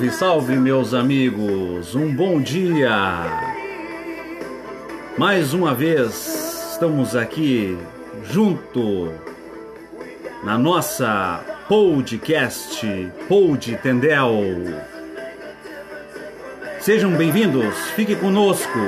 Salve, salve, meus amigos! Um bom dia! Mais uma vez estamos aqui junto na nossa podcast Pod Tendel. Sejam bem-vindos, fique conosco.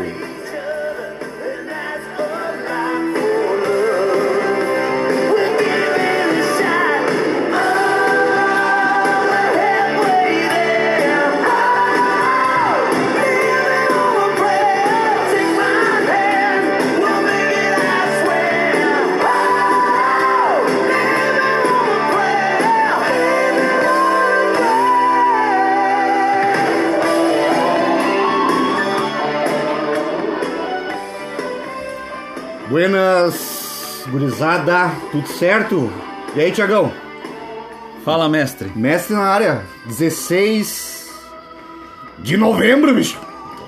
Gurizada, tudo certo? E aí, Tiagão? Fala, mestre. Mestre na área, 16 de novembro, bicho.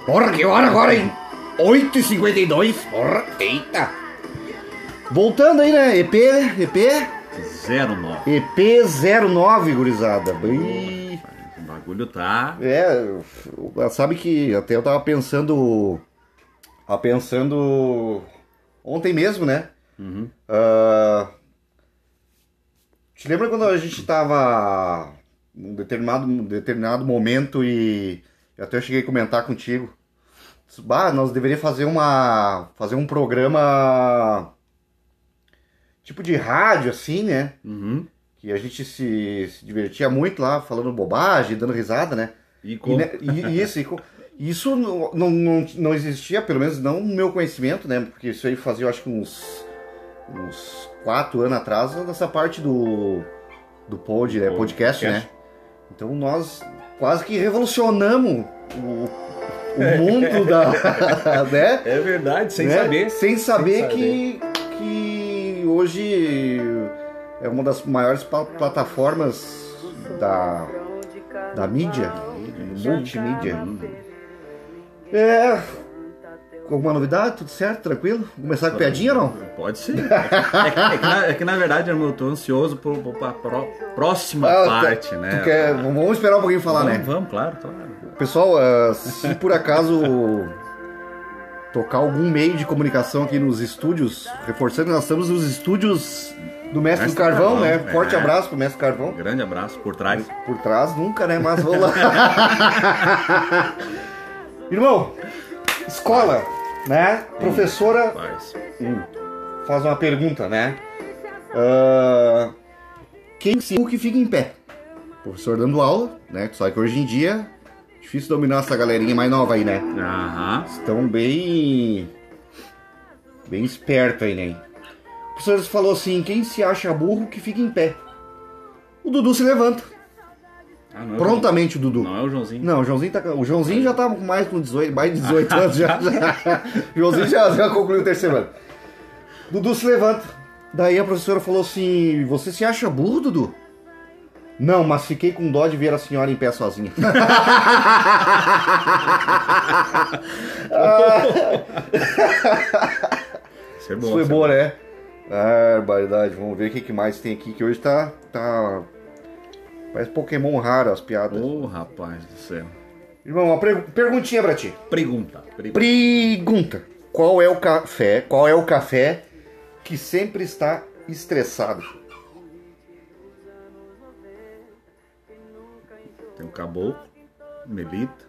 Porra, que hora agora, hein? 8h52, porra, eita. Voltando aí, né? EP, EP, 09. EP 09, gurizada. Bem... O bagulho tá. É, sabe que até eu tava pensando. Tava pensando. Ontem mesmo, né? Uhum. Ah, te lembra quando a gente tava num determinado, num determinado momento e eu até cheguei a comentar contigo? Bah, nós deveríamos fazer uma. fazer um programa. tipo de rádio, assim, né? Uhum. Que a gente se, se divertia muito lá, falando bobagem, dando risada, né? E E, como? né, e- e isso, e co- isso não, não, não, não existia, pelo menos não no meu conhecimento, né? Porque isso aí fazia, eu acho que uns, uns quatro anos atrás, nessa parte do, do pod, né? Podcast, podcast. né? Então nós quase que revolucionamos o, o mundo da. né? É verdade, sem né? saber. Sem saber, Sem que, que hoje é uma das maiores pla- plataformas da, da mídia, multimídia. É. Alguma novidade? Tudo certo? Tranquilo? Começar com piadinha ou não? Pode ser. É que, é que na, é que, na verdade, irmão, eu tô ansioso por, por, pra pró- próxima Ah, parte, tu- né? tu quer- vamos esperar um pouquinho falar, vamos, né? Vamos, claro, claro. Pessoal, ah, se por acaso tocar algum meio de comunicação aqui nos estúdios, reforçando, nós estamos nos estúdios do Mestre, Mestre do Carvão, Carvão, né? é. Forte abraço pro Mestre Carvão. Um grande abraço por trás. Por trás nunca, né? Mas vou lá. Irmão, escola, né? Professora Rapaz. faz uma pergunta, né? Ah, quem ensina o que fica em pé? Professor dando aula, né? Sabe que hoje em dia difícil dominar essa galerinha mais nova aí, né? Aham. Estão bem. bem esperto aí, né? O professor falou assim: quem se acha burro que fica em pé. O Dudu se levanta. Ah, não é Prontamente o Dudu. Não é o Joãozinho. Não, o Joãozinho, tá, o Joãozinho já tá com mais com 18, mais de 18 anos já. já. O Joãozinho já, já concluiu o terceiro ano. Dudu se levanta. Daí a professora falou assim: Você se acha burro, Dudu? Não, mas fiquei com dó de ver a senhora em pé sozinha. Isso é bom. Isso é boa, bom. né? Ah, barbaridade. Vamos ver o que, que mais tem aqui, que hoje tá. tá... Parece Pokémon raro as piadas. Ô, rapaz do céu. Irmão, uma pre- perguntinha pra ti. Pergunta. pergunta. Pergunta: Qual é o café? Qual é o café que sempre está estressado? Tem o caboclo, melita,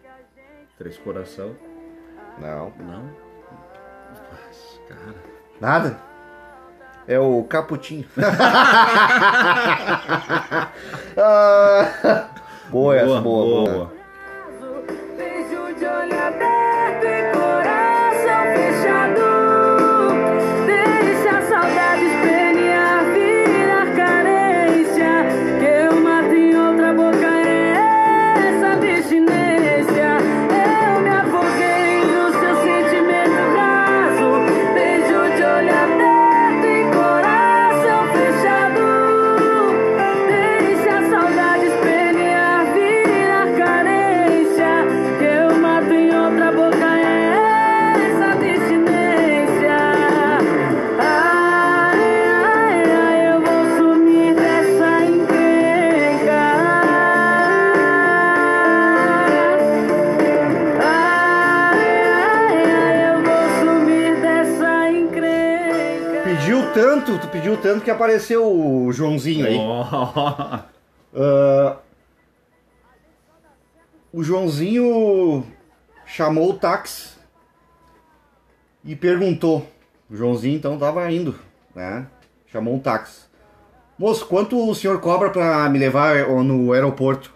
três coração. Não. Não. Mas, cara. Nada? É o caputinho. Ah, boa essa, boa, boa. Beijo tanto, tu pediu tanto que apareceu o Joãozinho aí. Ó. Ah, o Joãozinho chamou o táxi e perguntou. O Joãozinho então tava indo, né? Chamou um táxi. Moço, quanto o senhor cobra pra me levar no aeroporto?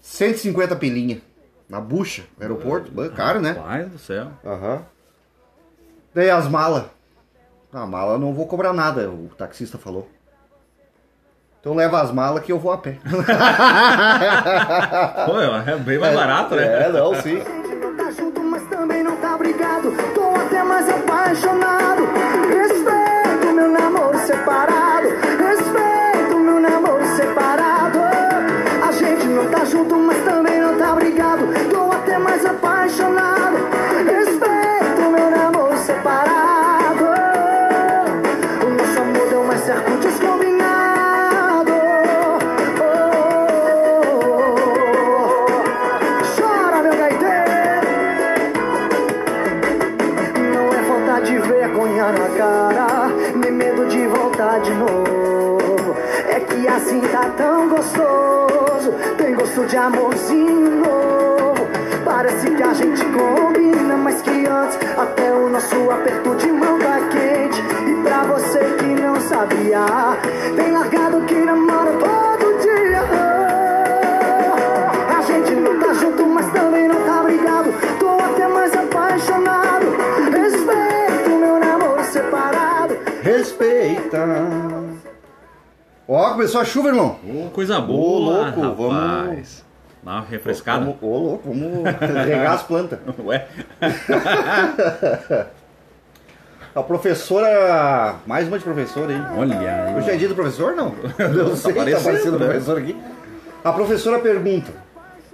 150 pilinha. Na bucha, aeroporto. Bah, Caro, né? Pai do céu. Aham. Daí as malas. A mala eu não vou cobrar nada, o taxista falou. Então leva as malas que eu vou a pé. Pô, é bem mais barato, né? É, não, sim. Não tá junto, mas também não tá brigado. Tô até mais apaixonado. Respeito meu namoro separado. Respeito meu namoro separado. A gente não tá junto, mas também não tá brigado. Tô até mais apaixonado. Gosto de amorzinho novo. Parece que a gente combina, mas que antes até o nosso aperto de mão tá quente. E pra você que não sabia, tem largado que namora todo dia. A gente não tá junto, mas também não tá brigado. Tô até mais apaixonado. Respeito meu namoro separado. Respeita. Ó, começou a chuva, irmão. Ô, coisa boa, louco, vamos- rapaz. Dá uma refrescada. Vamos, ô, louco, vamos regar as plantas. Ué, A professora. Mais uma de professora aí. olha aí. Hoje é dia do professor, não? Não sei, tá parecendo, aparecendo o né? professor aqui. A professora pergunta: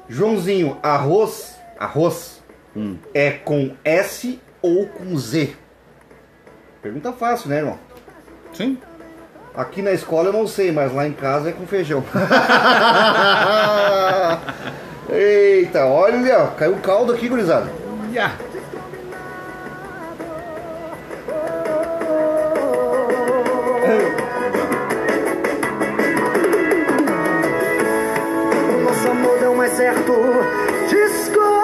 Joãozinho, arroz, arroz Hum. é com S ou com Z? Pergunta fácil, né, irmão? Sim. Aqui na escola eu não sei, mas lá em casa é com feijão. Eita, olha, caiu um caldo aqui, gurizada. Yeah. Nosso amor deu mais certo. Descombinado.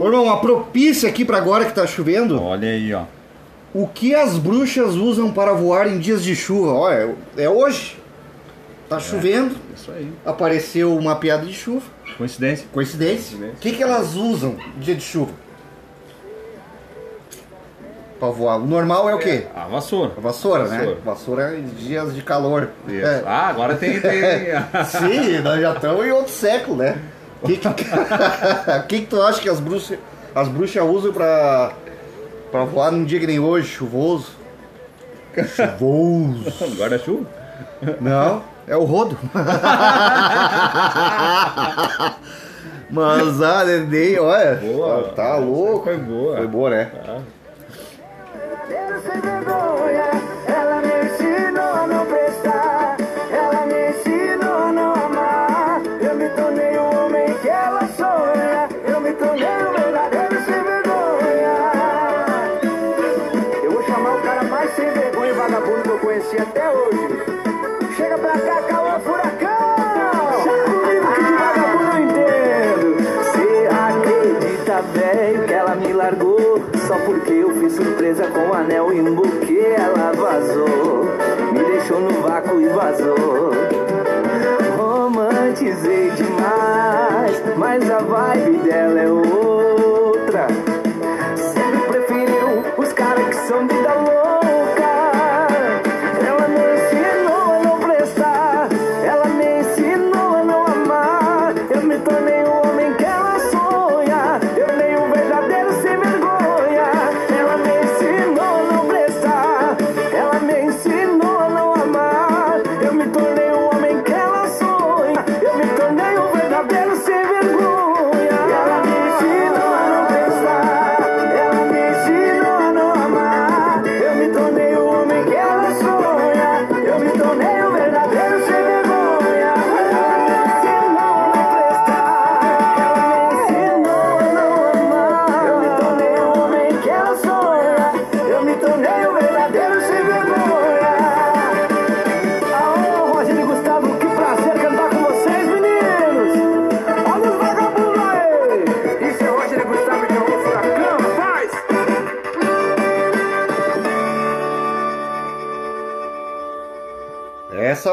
Ô, irmão, uma propícia aqui pra agora que tá chovendo. Olha aí, ó. O que as bruxas usam para voar em dias de chuva? Olha, é hoje. Tá chovendo, Isso aí. apareceu uma piada de chuva. Coincidência. Coincidência? O que, que elas usam em dia de chuva? Pra voar. O normal é o quê? A vassoura. A vassoura, né? Vassoura. Vassoura em dias de calor. Isso. É. Ah, agora tem. tem... Sim, nós já estamos em outro século, né? O que, que, que, que tu acha que as bruxas, as bruxas usam pra, pra voar num dia que nem hoje, chuvoso? Chuvoso. Guarda-chuva? Não, é o rodo. Mas a neném, olha, Boa. tá louco. Foi boa. Foi boa, né? Ela vergonha e vagabundo que eu conheci até hoje. Chega pra cá, calma, furacão! Chega comigo que de vagabundo eu entendo. Cê acredita, velho, que ela me largou Só porque eu fiz surpresa com um anel e um buquê Ela vazou, me deixou no vácuo e vazou Romantizei demais, mas a vibe dela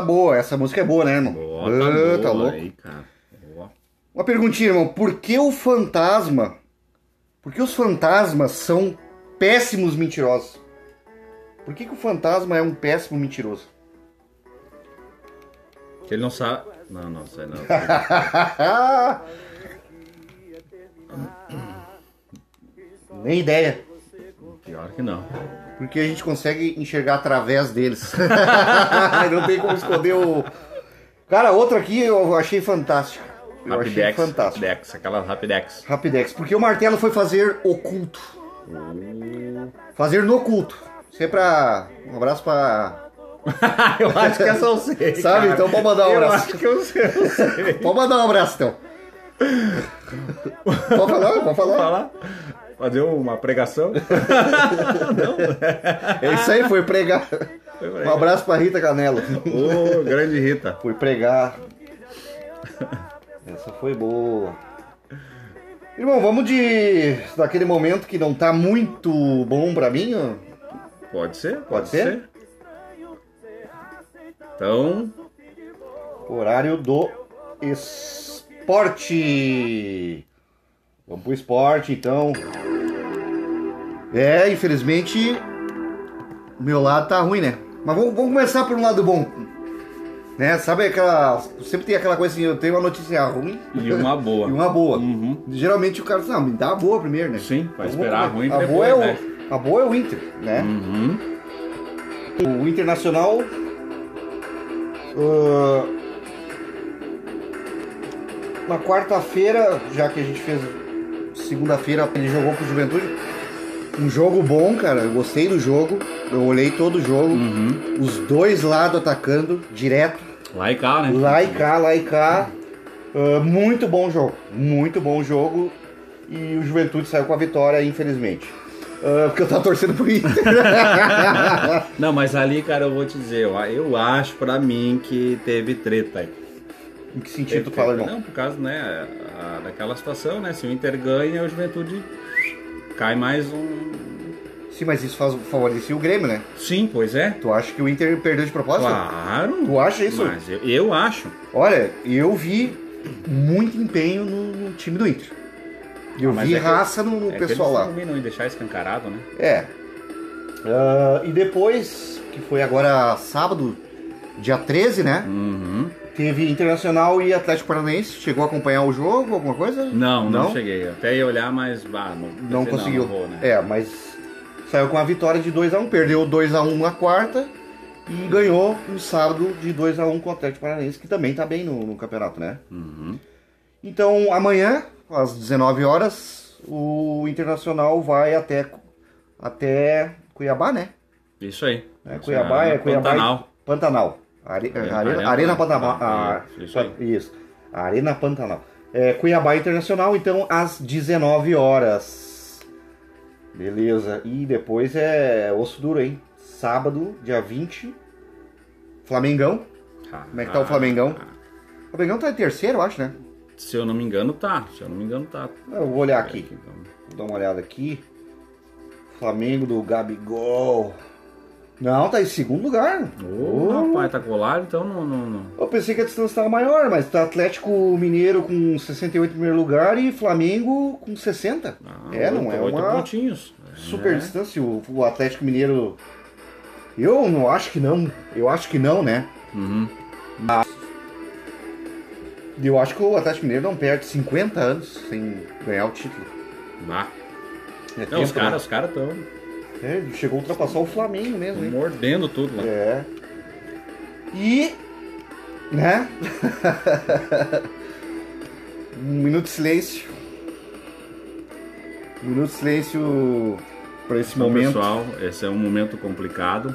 boa, essa música é boa, né, irmão? Boa, Ah, tá, boa tá louco. aí, cara. Boa. Uma perguntinha, irmão. Por que o fantasma. Por que os fantasmas são péssimos mentirosos? Por que, que o fantasma é um péssimo mentiroso? Que ele não sabe. Não, não, sei não. Nem ideia. Pior que não. Porque a gente consegue enxergar através deles. Não tem como esconder o. Cara, outra aqui eu achei fantástico. Eu achei Rapidex. fantástico. Rapidex, aquela Rapidex. Rapidex. Porque o martelo foi fazer oculto. Fazer no oculto. Isso é pra. Um abraço pra. eu acho que essa eu sei. Sabe? cara. Então pode mandar um Eu abraço. acho que eu sei. Eu sei. Pode mandar um abraço então. Pode falar, pode falar. falar? Fazer uma pregação? É isso aí, foi pregar. Um abraço pra Rita Canelo. Ô, grande Rita. Fui pregar. Essa foi boa. Irmão, vamos de. daquele momento que não tá muito bom pra mim, ó. Pode ser? Pode, Pode ser? ser? Então, Horário do esporte. Vamos pro esporte, então. É, infelizmente, o meu lado tá ruim, né? Mas vamos, vamos começar por um lado bom. Né? Sabe aquela. Sempre tem aquela coisa assim, eu tenho uma notícia ruim e uma boa. e uma boa. Uhum. Geralmente o cara diz, não, me dá a boa primeiro, né? Sim, vai Então, esperar a ruim a depois, boa é o, né? A boa é o Inter, né? Uhum. O Internacional. ah, na quarta-feira, já que a gente fez segunda-feira, ele jogou com o Juventude. Um jogo bom, cara. Eu gostei do jogo. Eu olhei todo o jogo. Uhum. Os dois lados atacando, direto. Lá e cá, né? Lá e cá, lá e cá. Ah, muito bom jogo. Muito bom jogo. E o Juventude saiu com a vitória, infelizmente. Ah, porque eu tava torcendo pro Inter. Não, mas ali, cara, eu vou te dizer, eu, eu acho pra mim que teve treta aí. Em que sentido tu fala, irmão? Não, por causa, né, a- daquela situação, né? Se o Inter ganha, o Juventude cai mais um. Sim, mas isso faz, favorecia o Grêmio, né? Sim, pois é. Tu acha que o Inter perdeu de propósito? Claro. Tu acha isso? Mas eu, eu acho. Olha, eu vi muito empenho no, no time do Inter. Eu Mas vi é que- raça no, no é que pessoal eles lá. combinam em deixar escancarado, né? É. Ah, e depois, que foi agora sábado, dia 13, né? Uhum. Teve Internacional e Atlético Paranaense. Chegou a acompanhar o jogo, alguma coisa? Não, não, cheguei. Até ia olhar, mas bah, não, Não conseguiu. Não, vou, né? É, mas saiu com a vitória de 2x1. Perdeu 2x1 na quarta e ganhou no sábado de 2x1 com o Atlético Paranaense, que também tá bem no, no campeonato, né? Uhum. Então amanhã, às 19 horas, o Internacional vai até, até Cuiabá, né? Isso aí. É, Cuiabá aí, é Cuiabá. Pantanal. Pantanal. Are- Arena- Arena, Arena Arena Pantanal. Pantanal. Ah, Isso, aí. isso. Arena Pantanal. É, Cuiabá Internacional, então, às 19 horas. Beleza. E depois é osso duro, hein? Sábado, dia 20. Flamengão. Como é que tá o Flamengão? O Flamengão tá em terceiro, eu acho, né? Se eu não me engano, tá. Se eu não me engano, tá. Eu vou olhar aqui. Então, Vou dar uma olhada aqui. Flamengo do Gabigol. Não, tá em segundo lugar. Ô, rapaz, tá colado, então não. não, não. Eu pensei que a distância estava maior, mas tá Atlético Mineiro com 68 em primeiro lugar e Flamengo com 60. Ah, é, não é uma pontinhos. super É. distância. O, o Atlético Mineiro. Eu não acho que não. Eu acho que não, né? Uhum. Eu acho que o Atlético Mineiro não perde 50 anos sem ganhar o título. Vá. É Não, os tempo, né? caras, os caras estão É, chegou a ultrapassar o Flamengo mesmo, hein? mordendo tudo lá. É. E. Né? um minuto de silêncio. Um minuto de silêncio para esse Então, momento. pessoal, esse é um momento complicado.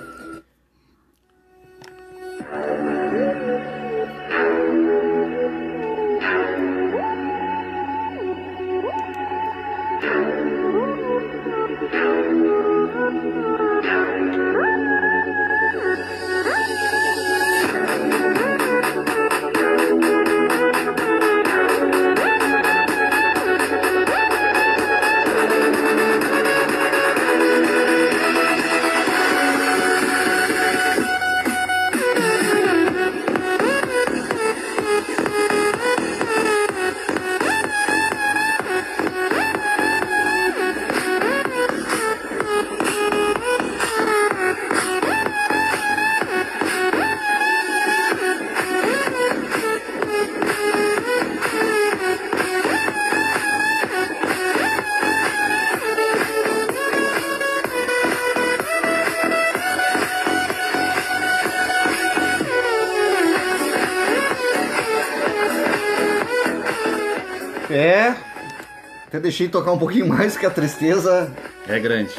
Deixei tocar um pouquinho mais, que a tristeza É grande.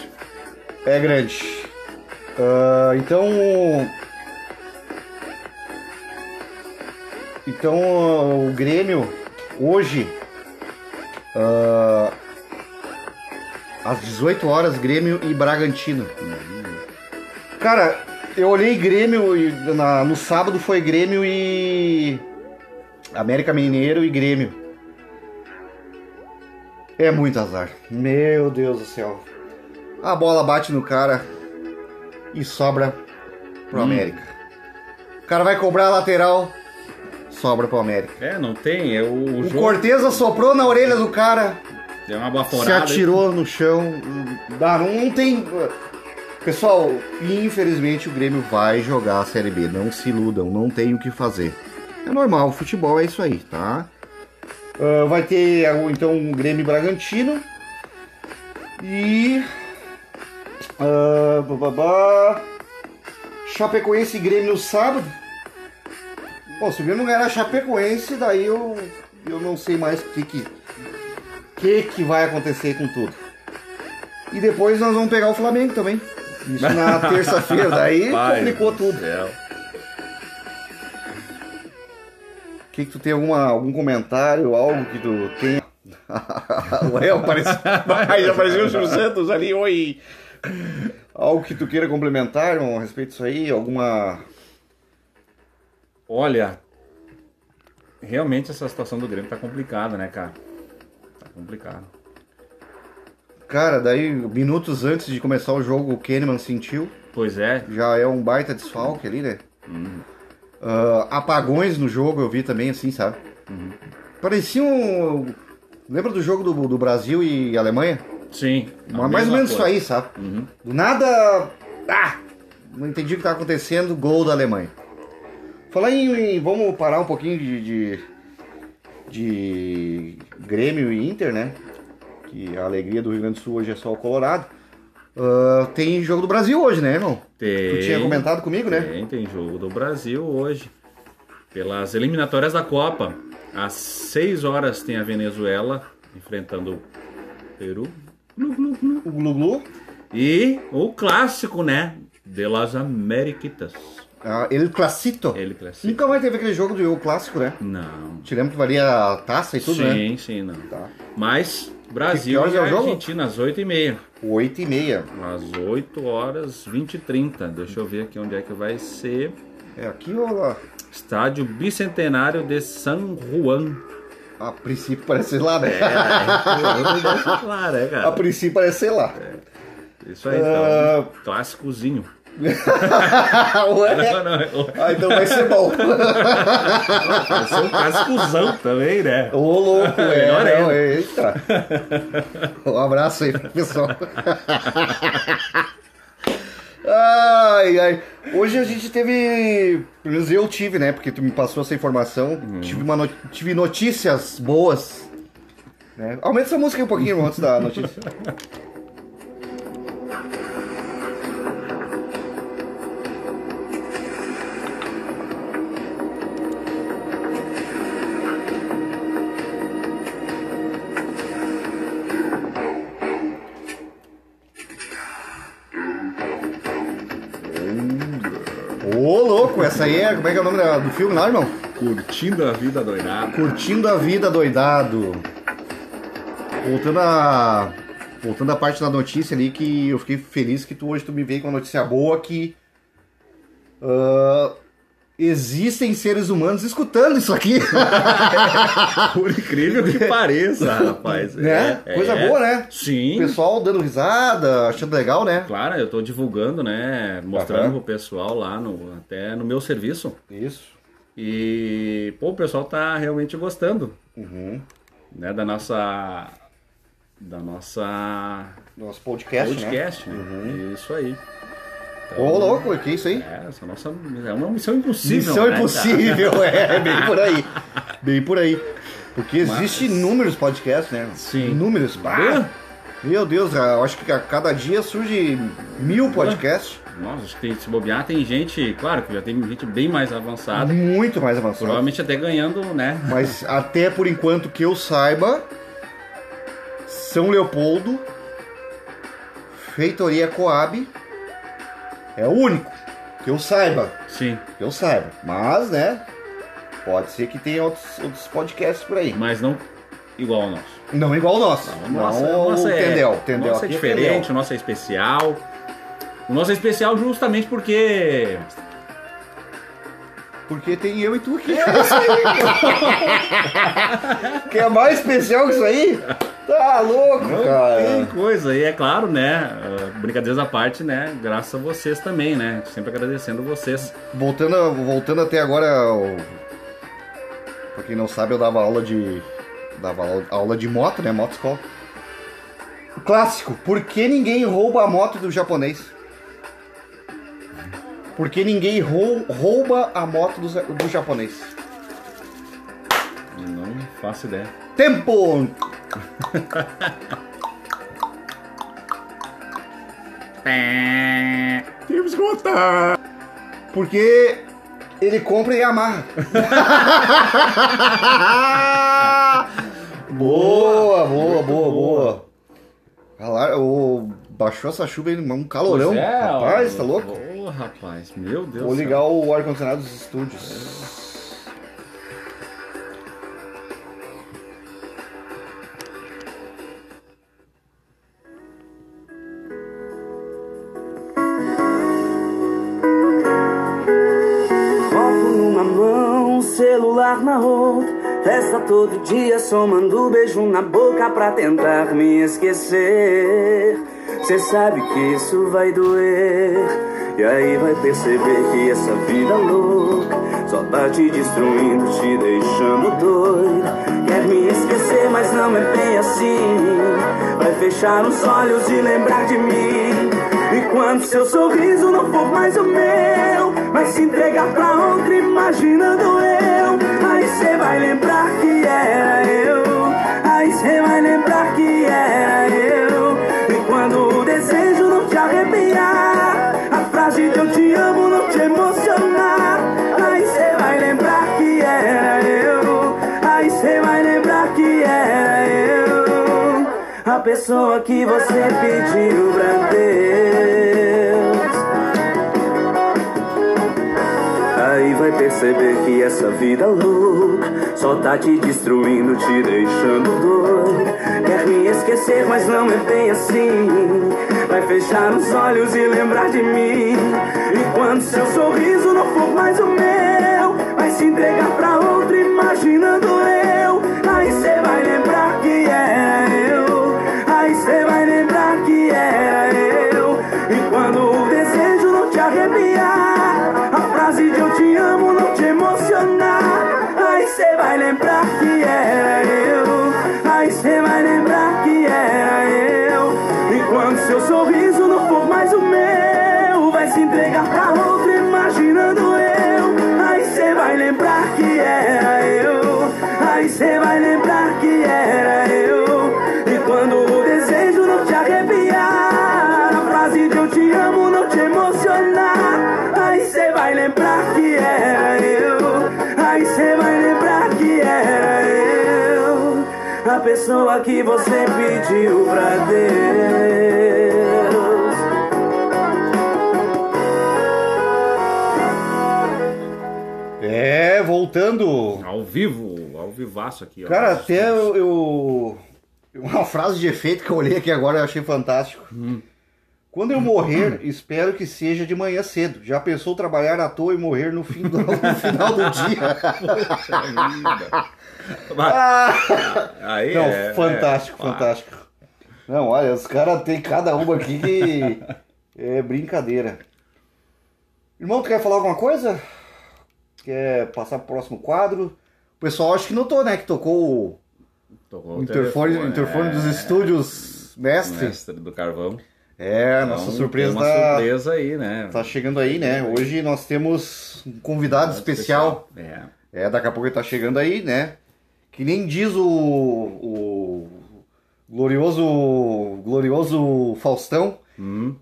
é grande. Ah, então. Então ah, o Grêmio hoje. ah, às 18 horas, Grêmio e Bragantino. Cara, eu olhei Grêmio e na- no sábado foi Grêmio e. América Mineiro e Grêmio. É muito azar. Meu Deus do céu. A bola bate no cara e sobra pro América. O cara vai cobrar a lateral, sobra pro América. É, não tem. É o, o O jogo. Cortez soprou na orelha do cara, Deu uma se baforada. atirou no chão. Não, não tem. Pessoal, infelizmente o Grêmio vai jogar a Série B. Não se iludam, não tem o que fazer. É normal, futebol é isso aí, tá? Ah, vai ter então o Grêmio Bragantino. E. ah, bababá, Chapecoense e Grêmio no sábado. Bom, se o Grêmio não ganhar a Chapecoense, daí eu, eu não sei mais o que que, que que vai acontecer com tudo. E depois nós vamos pegar o Flamengo também. Isso na terça-feira, daí complicou do tudo. céu. Que, que tu tem alguma, algum comentário, algo que tu tenha? Ué, apareceu, apareceu o Silvio Santos ali, oi! Algo que tu queira complementar a respeito disso aí? Alguma. Olha, realmente essa situação do Grêmio tá complicada, né, cara? Tá complicado. Cara, daí, minutos antes de começar o jogo, o Kahneman sentiu. Pois é, Já é um baita desfalque ali, né? Ah, apagões no jogo eu vi também, assim, sabe? Parecia um. Lembra do jogo do, do Brasil e Alemanha? sim. Mas mais ou menos isso coisa. aí, sabe? Do nada. Ah! Não entendi o que estava acontecendo. Gol da Alemanha. Falar em, em- Vamos parar um pouquinho de, de. de Grêmio e Inter, né? Que a alegria do Rio Grande do Sul hoje é só o Colorado. Ah, tem jogo do Brasil hoje, né, irmão? Tem, Tu tinha comentado comigo, né? Tem, tem jogo do Brasil hoje. Pelas eliminatórias da Copa. Às 6 horas tem a Venezuela enfrentando o Peru. Glu, glu, glu. O Glu-Glu. E o clássico, né? De las Amériquitas. Ah, ele Classito. Ele clássico. Nunca mais teve aquele jogo do Clássico, né? Não. Te lembra que valia a taça e tudo, sim, né? sim, não. Tá. Mas Brasil e é? Argentina, às 8h30. 8 e meia. Às 8 horas 20 e 30. Deixa eu ver aqui onde é que vai ser. É aqui ou lá? Estádio Bicentenário de San Juan. A princípio parece ser lá, né? É, claro, é, A cara. princípio parece ser lá. Isso aí, então. Clássicozinho. Ué? Não, não, Ah, então vai ser bom. vai ser um clássicozão também, né? Ô, louco, é. Melhor não, ainda. eita. Um abraço aí, pessoal. Ai, ai. Hoje a gente teve. Pelo menos eu tive, né? Porque tu me passou essa informação. Tive, uma tive notícias boas. Né? Aumenta essa música um pouquinho, antes da notícia. Aí é. Como é que é o nome da- do filme lá, irmão? Curtindo a vida doidada. Curtindo a vida doidado. Voltando a. Voltando à parte da notícia ali, que eu fiquei feliz que tu hoje tu me veio com uma notícia boa que. ah, existem seres humanos escutando isso aqui. Por incrível que pareça, rapaz. Né? É, Coisa é. boa, né? Sim. o pessoal dando risada, achando legal, né? Claro, eu tô divulgando, né? Mostrando Aham. pro pessoal lá, no, até no meu serviço. Isso. E, pô, o pessoal tá realmente gostando, Uhum. né? Da nossa. Da nossa. Nosso podcast, né? podcast, né? Isso aí. Então, Ô, louco, que isso aí? É, essa nossa. É uma missão impossível. Missão né, impossível, é, bem por aí. Bem por aí. Porque existe inúmeros podcasts, né? Sim. Inúmeros. Bah, Meu Deus, eu acho que a cada dia surge mil podcasts. Nossa, acho que tem, se bobear tem gente, claro que já tem gente bem mais avançada, Muito mais avançado. provavelmente até ganhando, né? Mas até por enquanto que eu saiba, São Leopoldo, Feitoria Coab, é o único que eu saiba. Sim, Que eu saiba. Mas, né? Pode ser que tenha outros, outros podcasts por aí. mas não igual ao nosso. Não igual o nosso. O Não, nosso, o o nosso é, Tendel. o Tendel nosso é aqui diferente, Tendel. o nosso é especial. O nosso é especial justamente porque Porque tem eu e tu aqui. que é mais especial que isso aí? Tá louco, Não cara. tem coisa, e é claro, né? ah, Brincadeiras à parte, né? Graças a vocês também, né? Sempre agradecendo vocês. Voltando, voltando até agora, ao... pra quem não sabe, eu dava aula de. dava aula, de moto, né? Moto escola. Clássico, por que ninguém rouba a moto do japonês? Por que ninguém rou- rouba a moto do, do japonês? Não faço ideia. Tempo! Temos que contar. Porque ele compra e amarra. boa, boa, boa, boa. Lá, ô, baixou essa chuva aí, um calorão. É, rapaz, ó. tá louco? Ô, rapaz, meu Deus. Vou ligar o ar-condicionado dos estúdios. Copo celular na outra. Festa todo dia, somando beijo na boca pra tentar me esquecer. Cê sabe que isso vai doer. E aí vai perceber que essa vida louca só tá te destruindo, te deixando doido. Quer me esquecer, mas não é bem assim. Vai fechar os olhos e lembrar de mim. E quando seu sorriso não for mais o meu, vai se entregar pra outro imaginando eu. Cê vai lembrar que era eu. Aí cê vai lembrar que era eu. E quando o desejo não te arrepiar, a frase de eu te amo não te emocionar. Aí cê vai lembrar que era eu. Aí cê vai lembrar que era eu. A pessoa que você pediu pra Deus. Essa vida louca só tá te destruindo, te deixando doido. Quer me esquecer, mas não é bem assim. Vai fechar os olhos e lembrar de mim. E quando seu sorriso não for mais o meu, vai se entregar pra outro imaginando eu. Aí cê vai lembrar que era voltando. Ao vivo, ao vivaço aqui. ó. Cara, até eu, eu- Uma frase de efeito que eu olhei aqui agora eu achei fantástico. Quando eu morrer, espero que seja de manhã cedo. Já pensou trabalhar à toa e morrer no, fim do, no final do dia? Aí Não, é, fantástico, é, fantástico. Não, olha, os caras têm cada uma aqui que é brincadeira. Irmão, tu quer falar alguma coisa? Quer passar pro próximo quadro? O pessoal acho que notou, né? Que tocou o Tocou o interfone, telefone, interfone é, dos estúdios mestre. Mestre do carvão. É, Então, nossa surpresa tem uma tá, surpresa aí, né? tá chegando aí, né? Hoje nós temos um convidado especial. É. É, daqui a pouco ele tá chegando aí, né? Que nem diz o, o Glorioso. Glorioso Faustão.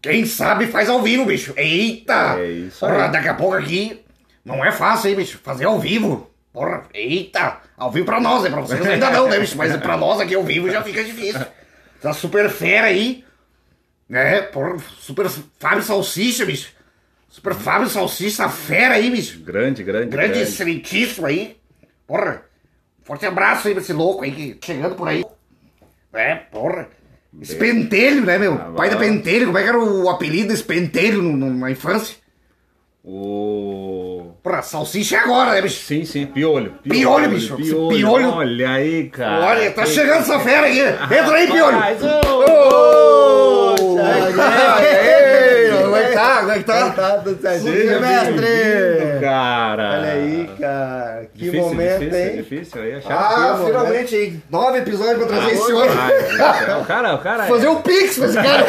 Quem sabe faz ao vivo, bicho. Eita! É isso aí. daqui a pouco aqui. Não é fácil, hein, bicho? Fazer ao vivo. Porra, eita! Ao vivo pra nós, né? Pra vocês ainda não, né, bicho? Mas pra nós aqui ao vivo já fica difícil. Tá super fera aí. É, porra, super Fábio Salsicha, bicho. Super Fábio Salsicha, fera aí, bicho. Grande, grande, Grande, grande. excelentíssimo aí. Porra, forte abraço aí pra esse louco aí que chegando por aí. É, porra. Esse pentelho, né, meu? Ah, Pai da pentelho, como é que era o apelido desse pentelho no- no- na infância? O... Porra, salsicha é agora, né, bicho? Sim, sim, piolho. Piolho, bicho, Piolho. piolho. Olha aí, cara. Olha, tá chegando essa fera aí. Entra aí, piolho. Rapaz, ô, Ô, ô, É que tá? É que tá? Tá certinho, Seja mestre! cara. Olha aí, cara. Que Difícil, momento, difícil, hein? difícil aí, achar Ah, Que finalmente, hein? Nove episódios pra trazer esse homem. o cara, o cara Fazer o pix pra esse cara.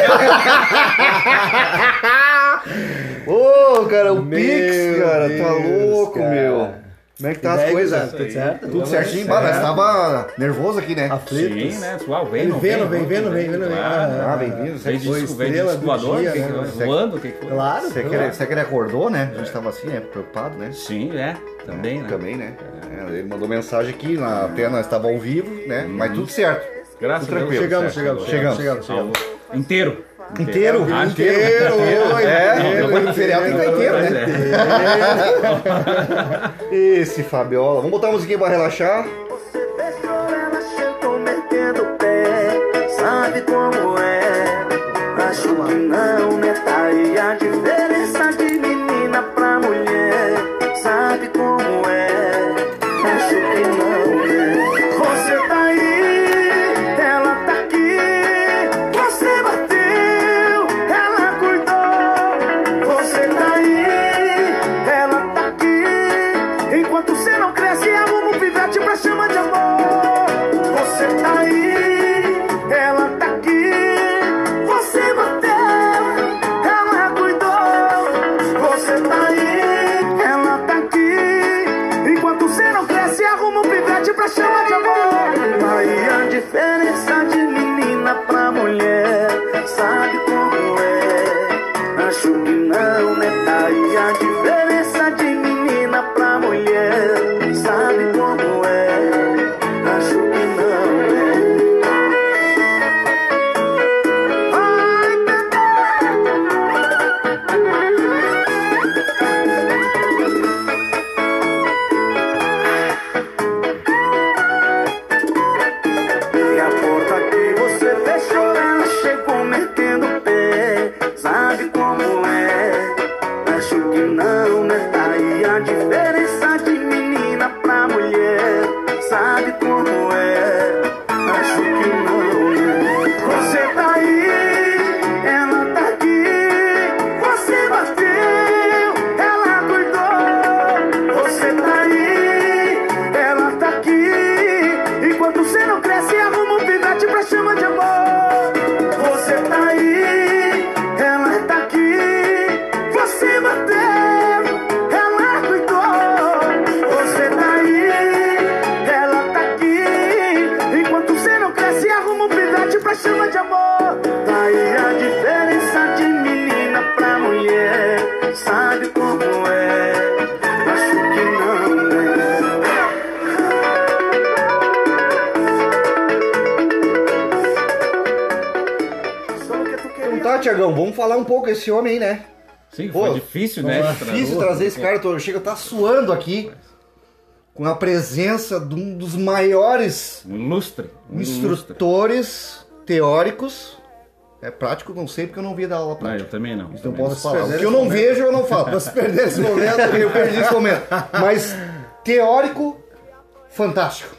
Ô, cara, o Meu pix, cara, tá Deus, louco, cara. meu. Como é que tá as coisas? Tudo certo? Tudo certinho? Bah, nós tava nervoso aqui, né? Aflitos. Sim, né? Uau, vem, vem, vem, vem, vem, vem, vem. Ah, Ah, bem-vindo. Vem de, Foi vem de estrela do voador, que que né? voando, o que que foi? Claro. Você quer ele acordou, né? A gente tava assim, né? Preocupado, né? Sim, é, também, né? Também, né? É, ele mandou mensagem aqui, na até nós estava ao vivo, né? Mas tudo certo. Graças a Deus. tranquilo. Chegamos, chegamos, Chegamos. Inteiro. Inteiro? Ah, Inteiro, oi, É, inteiro, depois do feriado tem que estar inteiro, né? é. Esse Fabiola. Vamos botar uma musiquinha pra relaxar. Você deixou ela chegou metendo o pé, sabe como é? Acho que não, né? Tá aí a falar um pouco desse homem aí, né? Sim, Pô, foi difícil, né? de Difícil trazer esse cara, tô, chega, tá suando aqui com a presença de um dos maiores Um. Um instrutores teóricos. É prático, não sei porque eu não vi dar aula Não, prática. eu também não. Então também posso não. falar. O que eu esse não momento. vejo, eu não falo. Se perder esse momento, eu perdi esse momento. Mas teórico, fantástico.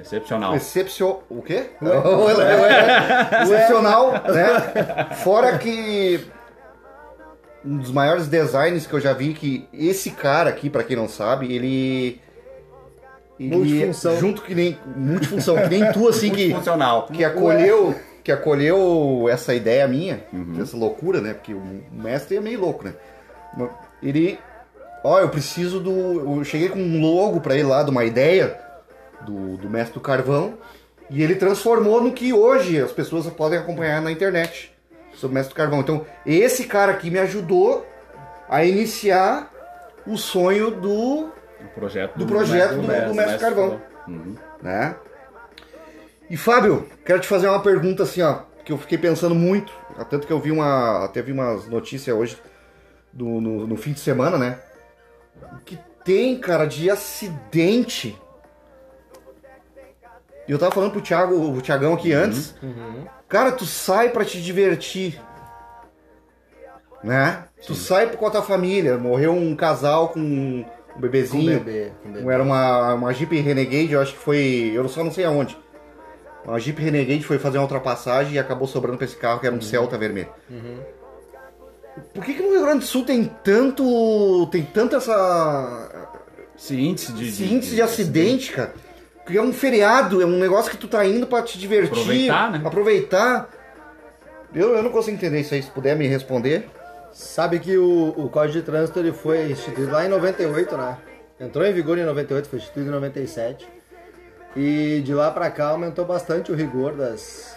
Excepcional. Excepcional. O quê? Excepcional, né? Fora que um dos maiores designs que eu já vi que esse cara aqui, pra quem não sabe, ele ele Multifunção. junto que nem multifunção, que nem tu assim que Funcional. que acolheu que acolheu essa ideia minha, essa loucura, né? Porque o mestre é meio louco, né? Ele, ó, eu preciso do, eu cheguei com um logo pra ele lá de uma ideia do, do mestre do carvão E ele transformou no que hoje as pessoas podem acompanhar na internet sobre o Mestre do Carvão. Então, esse cara aqui me ajudou a iniciar o sonho do, O projeto Do projeto do- do Mestre Carvão. Uhum. né? E Fábio, quero te fazer uma pergunta assim, ó, que eu fiquei pensando muito, tanto que eu vi uma, até vi umas notícias hoje do, no, no fim de semana, né? O que tem, cara, de acidente. E eu tava falando pro Thiago, o Thiagão aqui antes. Cara, tu sai pra te divertir. Né? Tu sai com a tua família. Morreu um casal com um Com bebezinho. bebê, com bebê. Era uma, uma Jeep Renegade, eu acho que foi. Eu só não sei aonde. Uma Jeep Renegade foi fazer uma ultrapassagem e acabou sobrando pra esse carro, que era um Celta vermelho. Por que, que no Rio Grande do Sul tem tanto. tem tanto essa. Esse índice de, esse índice de acidente, cara? Porque é um feriado, é um negócio que tu tá indo pra te divertir. Aproveitar, né? Aproveitar. Eu, eu não consigo entender isso aí, se puder me responder. Sabe que o, o Código de Trânsito ele foi instituído lá em 98, né? Entrou em vigor em 98, foi instituído em 97. E de lá pra cá aumentou bastante o rigor das,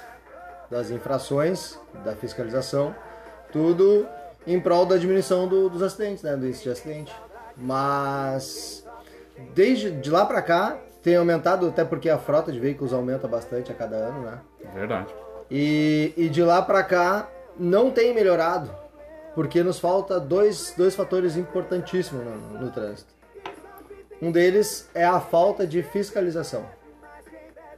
das infrações, da fiscalização, tudo em prol da diminuição do- dos acidentes, né? Do índice de acidente. Mas desde de lá pra cá tem aumentado, até porque a frota de veículos aumenta bastante a cada ano, né? Verdade. E, e de lá pra cá não tem melhorado, porque nos falta dois, dois fatores importantíssimos no, no trânsito. Um deles é a falta de fiscalização.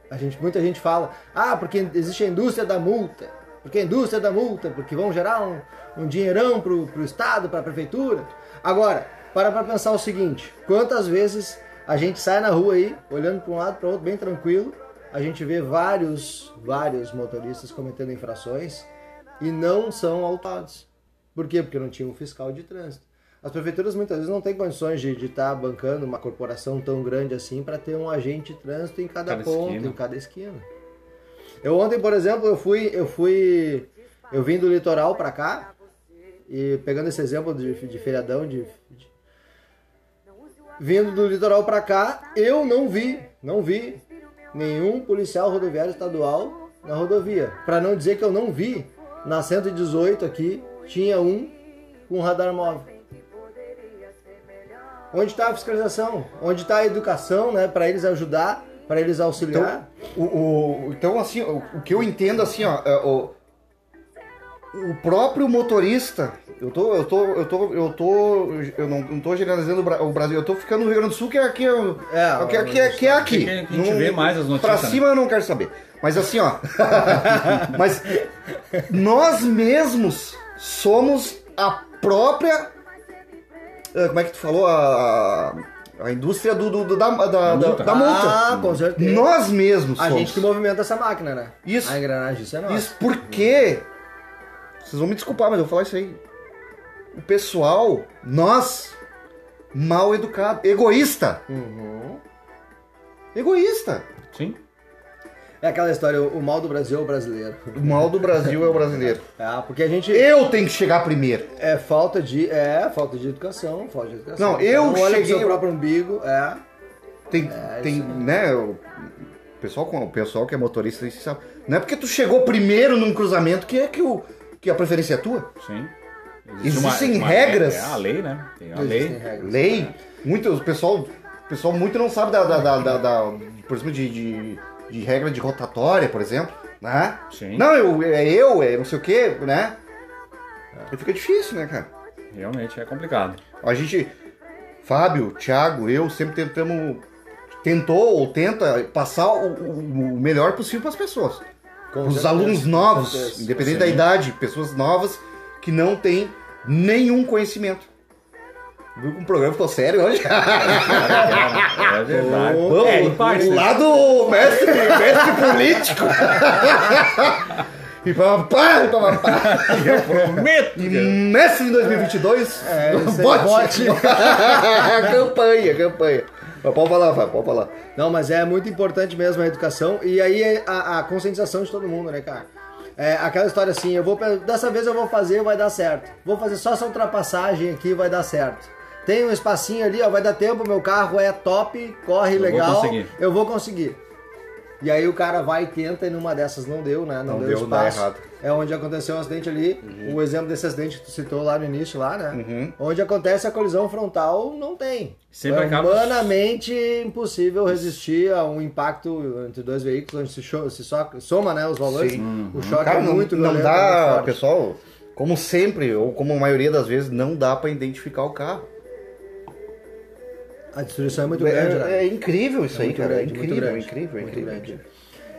A gente, muita gente fala, ah, porque existe a indústria da multa, porque a indústria da multa, porque vão gerar um, um dinheirão pro, pro Estado, pra prefeitura. Agora, para pra pensar o seguinte, quantas vezes a gente sai na rua aí, olhando para um lado para outro, bem tranquilo, a gente vê vários, vários motoristas cometendo infrações e não são autuados. Por quê? Porque não tinha um fiscal de trânsito. As prefeituras muitas vezes não têm condições de estar bancando uma corporação tão grande assim para ter um agente de trânsito em cada, Cada ponto, esquina. em cada esquina. Eu ontem, por exemplo, eu fui, eu fui, eu vim do litoral para cá e pegando esse exemplo de, de feriadão, de- vindo do litoral para cá, eu não vi, não vi nenhum policial rodoviário estadual na rodovia. Para não dizer que eu não vi, na 118 aqui tinha um com radar móvel. Onde está a fiscalização? Onde está a educação, né, para eles ajudar, para eles auxiliar? O, o- então, assim, o, o que eu entendo, assim, ó, é, o, o próprio motorista, eu tô, eu tô, eu tô, eu tô, eu não, não tô generalizando o Bra- o Brasil, eu tô ficando no Rio Grande do Sul, que é aqui, É, que, é- que é, que é aqui. que a gente vê mais as notícias, Pra né? cima eu não quero saber. Mas assim, ó, mas nós mesmos somos a própria, ah, como é que tu falou, a, a indústria do, do- da, da, da, multa. da multa. Ah, com certeza. Nós mesmos A somos. gente que movimenta essa máquina, né? Isso. A engrenagem, isso é nosso. Isso porque. Vocês vão me desculpar, mas eu vou falar isso aí. O pessoal, nós, mal educado, egoísta. Uhum. Egoísta. Sim. É aquela história, o mal do Brasil é o brasileiro. O mal do Brasil é o brasileiro. É, porque a gente Eu tenho que chegar primeiro. é falta de é falta de educação, falta de educação. Não, eu Cada um olha cheguei- seu próprio umbigo, é. Tem, tem né? O pessoal, com- o pessoal que é motorista sabe. Não é porque tu chegou primeiro num cruzamento que é que, o, que a preferência é tua. Sim. Existem regras. É a lei, né? Tem a Existem lei. regras. Lei. Muito, o pessoal, o pessoal muito não sabe da, da, da, da- da- por exemplo, de, de, de regra de rotatória, por exemplo, né? Sim. Não, eu, é eu, é não sei o quê, né? Aí fica difícil, né, cara? Realmente é complicado. A gente, Fábio, Thiago, eu sempre tentamos, tentou ou tenta passar o, o- o melhor possível para as pessoas. Com Os alunos novos, certeza. independente da idade, pessoas novas que não têm nenhum conhecimento. Viu que o programa ficou sério hoje? É verdade. Vamos, É, em parte. o né? lado mestre, mestre político. e pá, pá, e pá, pá. Eu prometo. E mestre em 2022. É, aí, bote. bote. campanha, campanha. Mas pode falar, vai, pode falar. Não, mas é muito importante mesmo a educação e aí a, a conscientização de todo mundo, né, cara? É aquela história assim, eu vou dessa vez eu vou fazer, vai dar certo. Vou fazer só essa ultrapassagem aqui, vai dar certo. Tem um espacinho ali, ó, vai dar tempo, meu carro é top, corre Eu vou legal, conseguir. eu vou conseguir. E aí o cara vai e tenta e numa dessas não deu, né? Não, Não deu, deu, dá espaço. errado. É onde aconteceu o acidente ali. O exemplo desse acidente que tu citou lá no início, lá, né? Onde acontece a colisão frontal, não tem. Sempre é acaba- humanamente impossível resistir a um impacto entre dois veículos, onde se, cho- se so- soma né, os valores. Sim. O choque Cara, é não, muito não violento, dá, pessoal, como sempre, ou como a maioria das vezes, não dá pra identificar o carro. A destruição é muito grande, né? É, é incrível isso aí, muito cara. grande, é incrível, incrível, incrível, incrível.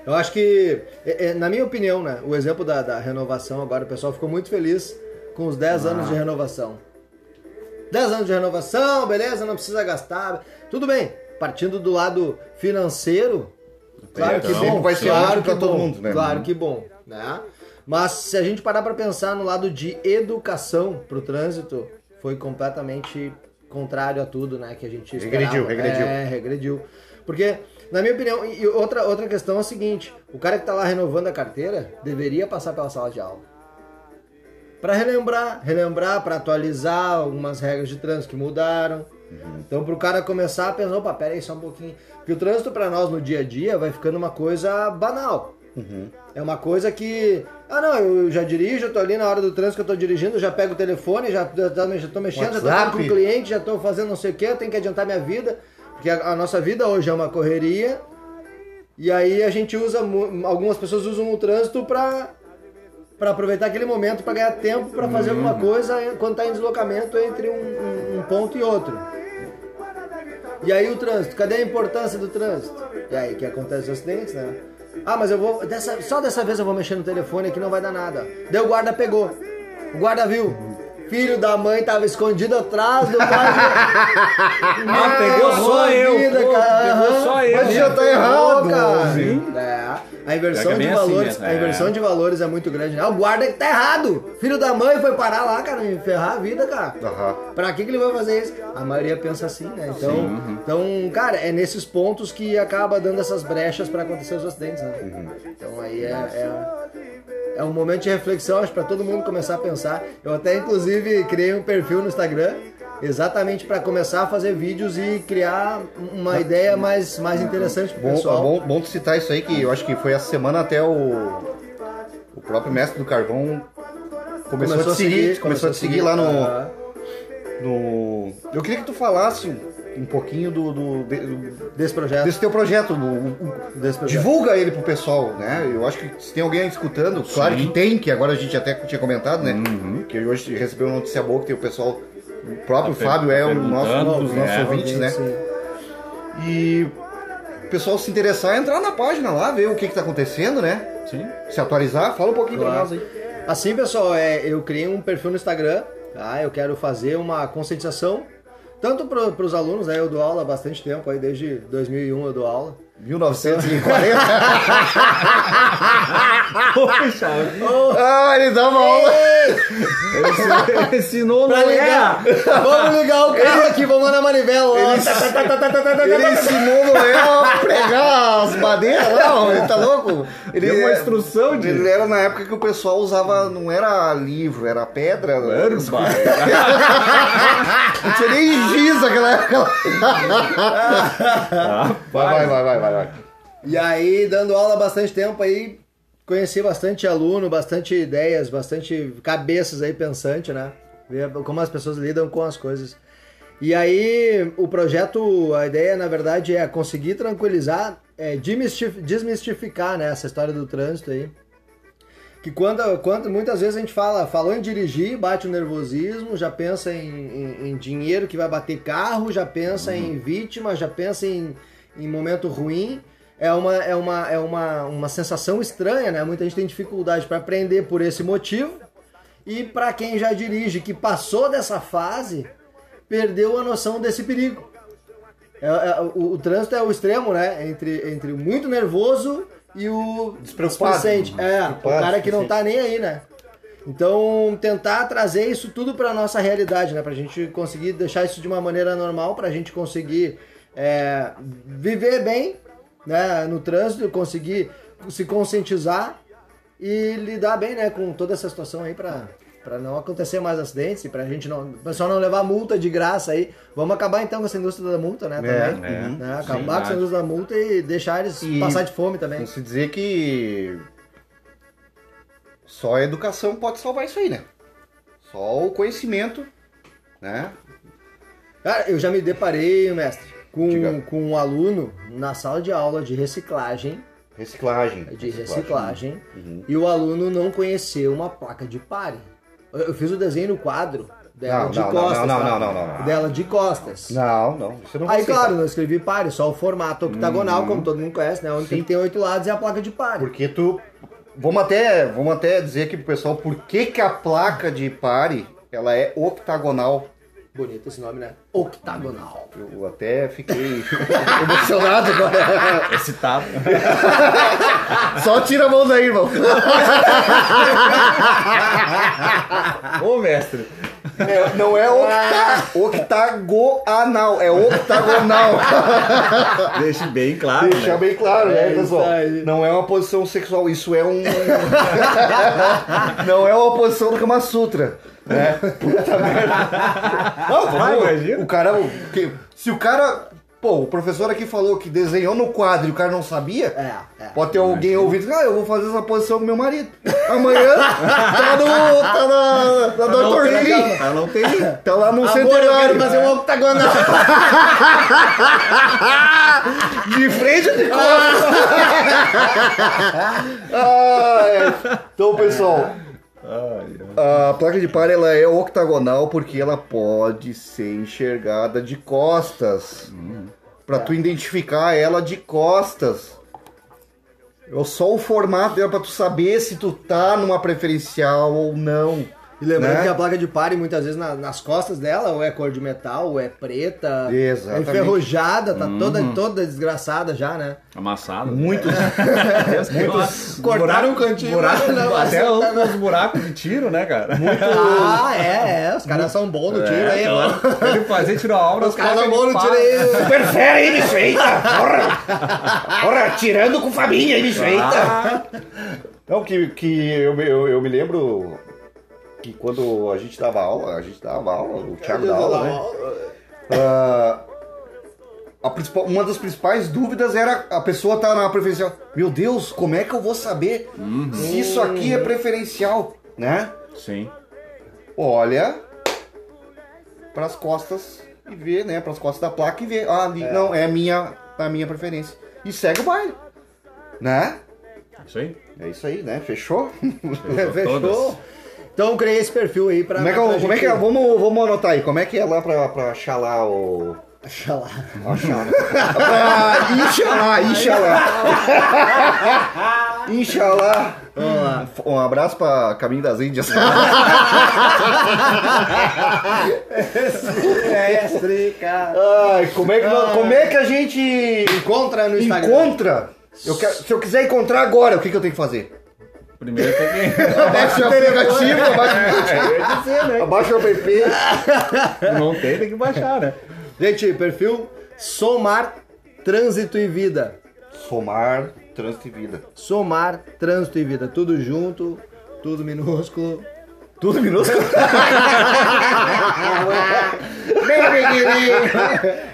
Eu acho que, é, é, na minha opinião, né, o exemplo da, da renovação agora, o pessoal ficou muito feliz com os 10 Ah. anos de renovação. 10 anos de renovação, beleza, não precisa gastar. Tudo bem, partindo do lado financeiro, claro que Sempre bom. vai ser claro que todo bom, mundo, né? Claro que bom, né? Mas se a gente parar para pensar no lado de educação pro trânsito, foi completamente contrário a tudo, né, que a gente esperava. Regrediu, regrediu. É, regrediu. Porque, na minha opinião, e outra, outra questão é a seguinte: o cara que tá lá renovando a carteira deveria passar pela sala de aula. Pra relembrar, relembrar, pra atualizar algumas regras de trânsito que mudaram. Então, pro cara começar a pensar, opa, pera aí só um pouquinho. Porque o trânsito pra nós no dia a dia vai ficando uma coisa banal. É uma coisa que. Ah, não, eu já dirijo, eu tô ali na hora do trânsito que eu tô dirigindo, já pego o telefone, já, já, já, tô mexendo, já tô com o WhatsApp. cliente, já tô fazendo não sei o que, eu tenho que adiantar minha vida. Porque a, a nossa vida hoje é uma correria. E aí a gente usa, algumas pessoas usam o trânsito pra, pra aproveitar aquele momento pra ganhar tempo pra fazer alguma coisa quando tá em deslocamento entre um, um- um ponto e outro. E aí o trânsito, cadê a importância do trânsito? E aí que acontece os acidentes, né? Ah, mas eu vou. Dessa, só dessa vez eu vou mexer no telefone aqui não vai dar nada. Daí o guarda pegou. O guarda viu. Filho da mãe tava escondido atrás do guarda. Ah, pegou só eu. Pô, pegou só eu. Mas já tá errado. cara. Sim. É, a inversão Pega de assim valores, mesmo, a é. inversão de valores é muito grande. né? Ah, o guarda que tá errado. Filho da mãe foi parar lá, cara, me ferrar a vida, cara. Aham. Pra que, que ele vai fazer isso? A maioria pensa assim, né? Então, uhum. então, cara, é nesses pontos que acaba dando essas brechas pra acontecer os acidentes, né? Uhum. Então aí é, é, é um momento de reflexão, acho, pra todo mundo começar a pensar. Eu até, inclusive, criei um perfil no Instagram exatamente pra começar a fazer vídeos e criar uma ideia mais, mais interessante pro Bom, pessoal. bom, bom tu citar isso aí, que eu acho que foi essa semana até o, o próprio mestre do carvão começou, a te seguir, começou a te seguir lá no, ah, no. Eu queria que tu falasse um pouquinho do, do- de- do- desse projeto. desse teu projeto. do- Desse projeto. divulga ele pro pessoal, né? Eu acho que se tem alguém escutando, claro que tem, que agora a gente até tinha comentado, né? Que hoje recebeu uma notícia boa que tem o pessoal. O próprio Tá Fábio é o perguntando, nosso, um dos nossos é, ouvintes, né? Sim. E o pessoal se interessar, entrar na página lá, ver o que, que tá acontecendo, né? Sim. Se atualizar, fala um pouquinho pra Claro. nós aí. Assim, pessoal, é, eu criei um perfil no Instagram, tá? Eu quero fazer uma conscientização, tanto para os alunos, né? Eu dou aula há bastante tempo, aí desde 2001 eu dou aula. 1940. Poxa, ah, ele dá uma aula. ele ensinou Pra não ligar! Vamos ligar o carro aqui, vamos na manivela. Ele- Ele ensinou Noel a pregar as madeiras, não, ele tá louco? Ele Deu uma instrução de- Ele era na época que o pessoal usava, não era livro, era pedra. Era Não tinha nem giz aquela época. Vai, vai, vai, vai, E aí, dando aula há bastante tempo aí, conheci bastante aluno, bastante ideias, bastante cabeças aí pensante, né? Ver como as pessoas lidam com as coisas. E aí, o projeto, a ideia, na verdade, é conseguir tranquilizar, é, desmistif- desmistificar, né, essa história do trânsito aí. Que quando, quando muitas vezes a gente fala, falou em dirigir, bate o nervosismo, já pensa em, em- em dinheiro que vai bater carro, já pensa em vítima, já pensa em, em momento ruim. É uma, é, uma, é uma, uma sensação estranha, né? Muita gente tem dificuldade para aprender por esse motivo. E para quem já dirige, que passou dessa fase, perdeu a noção desse perigo. É- é- o, o trânsito é o extremo, né? Entre, entre o muito nervoso e o Despreocupado. É, o cara que não tá nem aí, né? Então, tentar trazer isso tudo pra nossa realidade, né? Pra gente conseguir deixar isso de uma maneira normal, pra gente conseguir é, viver bem né, no trânsito, conseguir se conscientizar e lidar bem né, com toda essa situação aí pra, Pra não acontecer mais acidentes e pra gente não. O pessoal não levar multa de graça aí. Vamos acabar então com essa indústria da multa, né? É, Também. é. Né? Sim, Acabar com essa indústria da multa e deixar eles E- passar de fome também. Se dizer que só a educação pode salvar isso aí, né? Só o conhecimento, né? Cara, eu já me deparei, mestre, com, Diga. com um aluno na sala de aula de reciclagem. Reciclagem. De reciclagem. Uhum. E o aluno não conheceu uma placa de pare. Eu, fiz o desenho no quadro dela Não, de não, costas. não, não, não, não, não. Dela de costas. Não, não. Eu não Aí, claro, não escrevi pare, só o formato octagonal, como todo mundo conhece, né? Onde tem ter oito lados é a placa de pare. Porque tu. Vamos até, vamos até dizer aqui pro pessoal por que, que a placa de pare ela é octagonal. Bonito esse nome, né? Octagonal. Eu até fiquei emocionado agora. Excitado. Só tira a mão daí, irmão. Ô, mestre. É, não é octa, octagonal, é octagonal. Deixe bem claro. Deixar né? bem claro, né, É pessoal? Não é uma posição sexual, isso é um. não é uma posição do Kama Sutra. Né? Puta merda. Não, Ah, vamos- imagina. o cara. o que- se o cara. Pô, o professor aqui falou que desenhou no quadro e o cara não sabia. É, é. Pode ter alguém ouvindo, ah, eu vou fazer essa posição com meu marido. Amanhã tá no. tá na. na Dr. Lee. Ah, não tem. Tá lá no Amor, eu centenário. quero fazer um octagonal. De frente ou de costas? Ai, então, pessoal, a placa de par ela é octagonal porque ela pode ser enxergada de costas. Pra tu identificar ela de costas. É só o formato dela pra tu saber se tu tá numa preferencial ou não. E lembrando né? que a placa de pare, muitas vezes, na- nas costas dela, ou é cor de metal, ou é preta. Exatamente. É enferrujada, tá toda, toda desgraçada já, né? Amassado. Muitos. Muitos. Cortaram um cantinho, Buraco, não, até os, os buracos de tiro, né, cara? Ah, é, é. Os caras são bons no tiro aí, ó. ó. Ele fazia tiro a obra, Os caras são bons no tiro aí. Super fera, hein, bicho? Eita! Porra! Porra, tirando com família, hein, bicho? Eita! Não, que, que eu, eu, eu me lembro que quando a gente dava aula, a gente dava aula, o Thiago dava aula, né? Ah, a principal- uma das principais dúvidas era a pessoa tá na preferencial. Meu Deus, como é que eu vou saber se isso aqui é preferencial, né? Sim. olha pras costas e vê, né, pras costas da placa e vê, ah, ali, não, é a minha, a minha preferência. E segue o baile, né? Isso aí. É isso aí, né? Fechou? Fechou? Todas. Então eu criei esse perfil aí pra. Como é que, eu- como é que é? Vamos, vamos anotar aí, como é que é lá pra, pra achar lá o... Deixa lá. Achar. ah, Inxalá, Inxalá. Inxalá. Um abraço pra Caminho das Índias. Mestre, cara. Ai, como é que, nós- como é que a gente Encontra no Instagram. encontra? Eu quero- se eu quiser encontrar agora, o que, que eu tenho que fazer? Primeiro tem que. Abaixa o aplicativo, abaixa, né? abaixa o app. Não tem, tem que baixar, né? Gente, perfil Somar Trânsito e Vida. Somar, trânsito e vida. Somar Trânsito e Vida. Tudo junto, tudo minúsculo. Tudo minúsculo?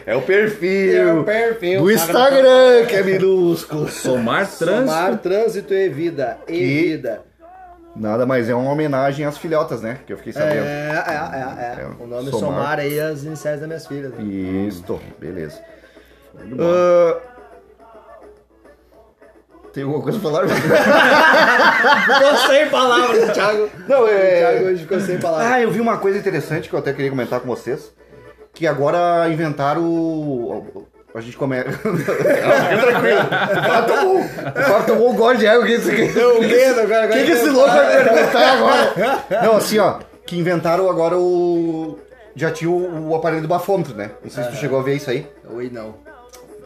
é o perfil. perfil. Do Instagram, que é minúsculo. Somar trânsito. Somar Trânsito e Vida. E Que- Vida. Nada mais é uma homenagem às filhotas, né? Que eu fiquei É, sabendo. é, é, é. É, O nome é Somar. Somar aí as iniciais das minhas filhas. né? Isso, beleza. Ah, Tem alguma coisa pra falar? Ficou sem palavras, o Thiago. Não, O é. Thiago hoje ficou sem palavras. Ah, eu vi uma coisa interessante que eu até queria comentar com vocês. Que agora inventaram. o- A gente começa. Tranquilo. O Fábio tomou. O tomou um gole de água. O que, que, Deu medo agora. o que, que esse louco vai perguntar agora? Não, assim, ó. Que inventaram agora o. Já tinha o, o aparelho do bafômetro, né? Não sei se tu chegou a ver isso aí. Oi, não.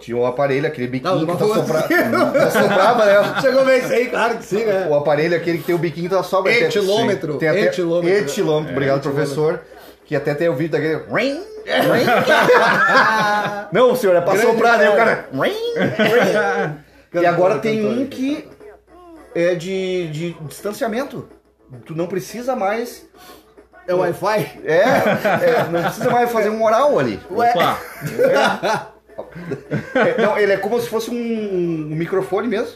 Tinha o aparelho, aquele biquinho Não, que tu bafômetro. assopra... tu assoprava, né? Chegou bem isso aí, claro que sim, né? O aparelho aquele que tem o biquinho da sobra. Tem- Etilômetro, Tem até... etilômetro. Etilômetro, obrigado, professor. Que até tem o vídeo daquele. Ring, ring. Não, senhor, é pra Grande soprar, né? O cara. Ring, ring. E agora tem um que é de, de distanciamento. tu não precisa mais. É o Wi-Fi? É, é, não precisa mais fazer um oral ali. Ué. Opa! É, não, ele é como se fosse um, um microfone mesmo.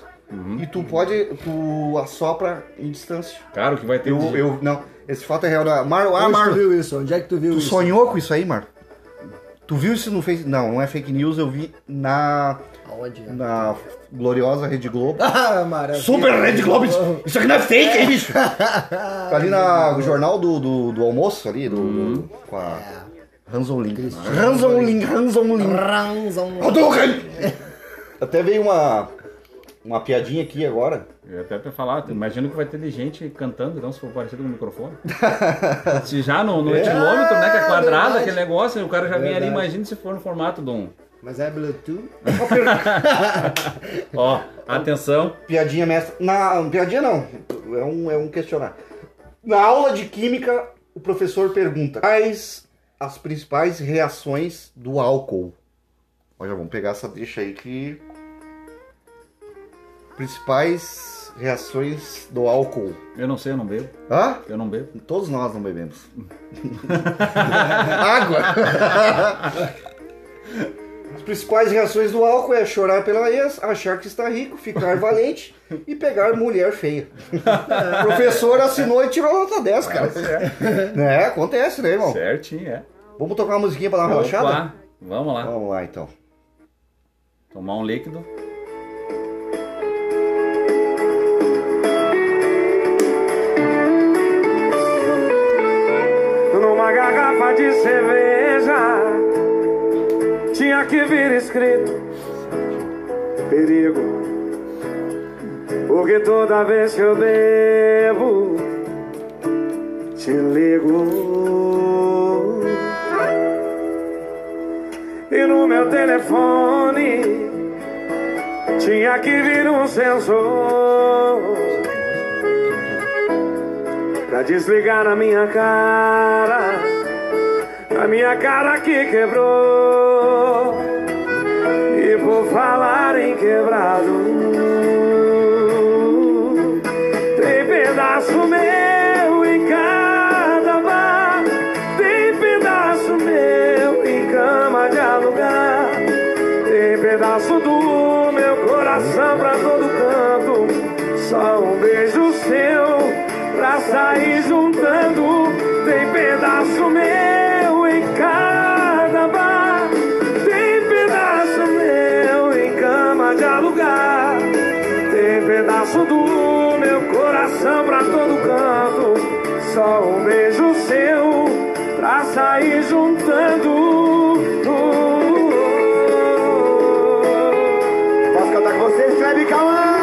E tu pode. Tu assopra em distância. Cara, o que vai ter Eu, de- eu, não, esse fato é real. Não. Marlon, ah, Onde tu viu isso? Onde é que tu viu tu isso? sonhou com isso aí, Marlon? Tu viu isso no Facebook? Não, não é fake news, eu vi na, Aonde? na gloriosa Rede Globo. Ah, maravilha. Super Rede Globo! Isso aqui não é fake, hein, bicho? Tá ali na, no jornal do, do, do almoço ali, do, do- com a Ranzolin. Ranzolin, Ranzolin. Ranzão. Hadouken! Até veio uma, uma piadinha aqui agora. Eu ia até pra falar, imagino que vai ter de gente cantando, então, se for parecido com o microfone. se já no, no etilômetro, né, que é quadrado, verdade. aquele negócio, o cara já vem ali, imagina se for no formato de um... Mas é Bluetooth? Ó, atenção. Piadinha mestra. Na, piadinha não, é um, é um questionário. Na aula de química, o professor pergunta quais as principais reações do álcool. Olha, vamos pegar essa deixa aí que. Principais reações do álcool. Eu não sei, eu não bebo. Hã? Eu não bebo. Todos nós não bebemos. Água! As principais reações do álcool é chorar pela ex, achar que está rico, ficar valente e pegar mulher feia. O professor assinou e tirou nota 10, cara. É, acontece, né, irmão? Certinho, é. Vamos tocar uma musiquinha pra dar uma relaxada? Opa, vamos lá. Vamos lá, então. Tomar um líquido. Numa garrafa de cerveja Tinha que vir escrito. Perigo. Porque toda vez que eu bebo Te ligo. E no meu telefone Tinha que vir um sensor Pra desligar na minha cara A minha cara que quebrou. E por falar em quebrado Tem pedaço meu em cada bar. Tem pedaço meu em cama de alugar. Tem pedaço do meu coração pra todo canto. Só um beijo seu pra sair Só um beijo seu pra sair juntando. Posso cantar com vocês, Kleber Cauã?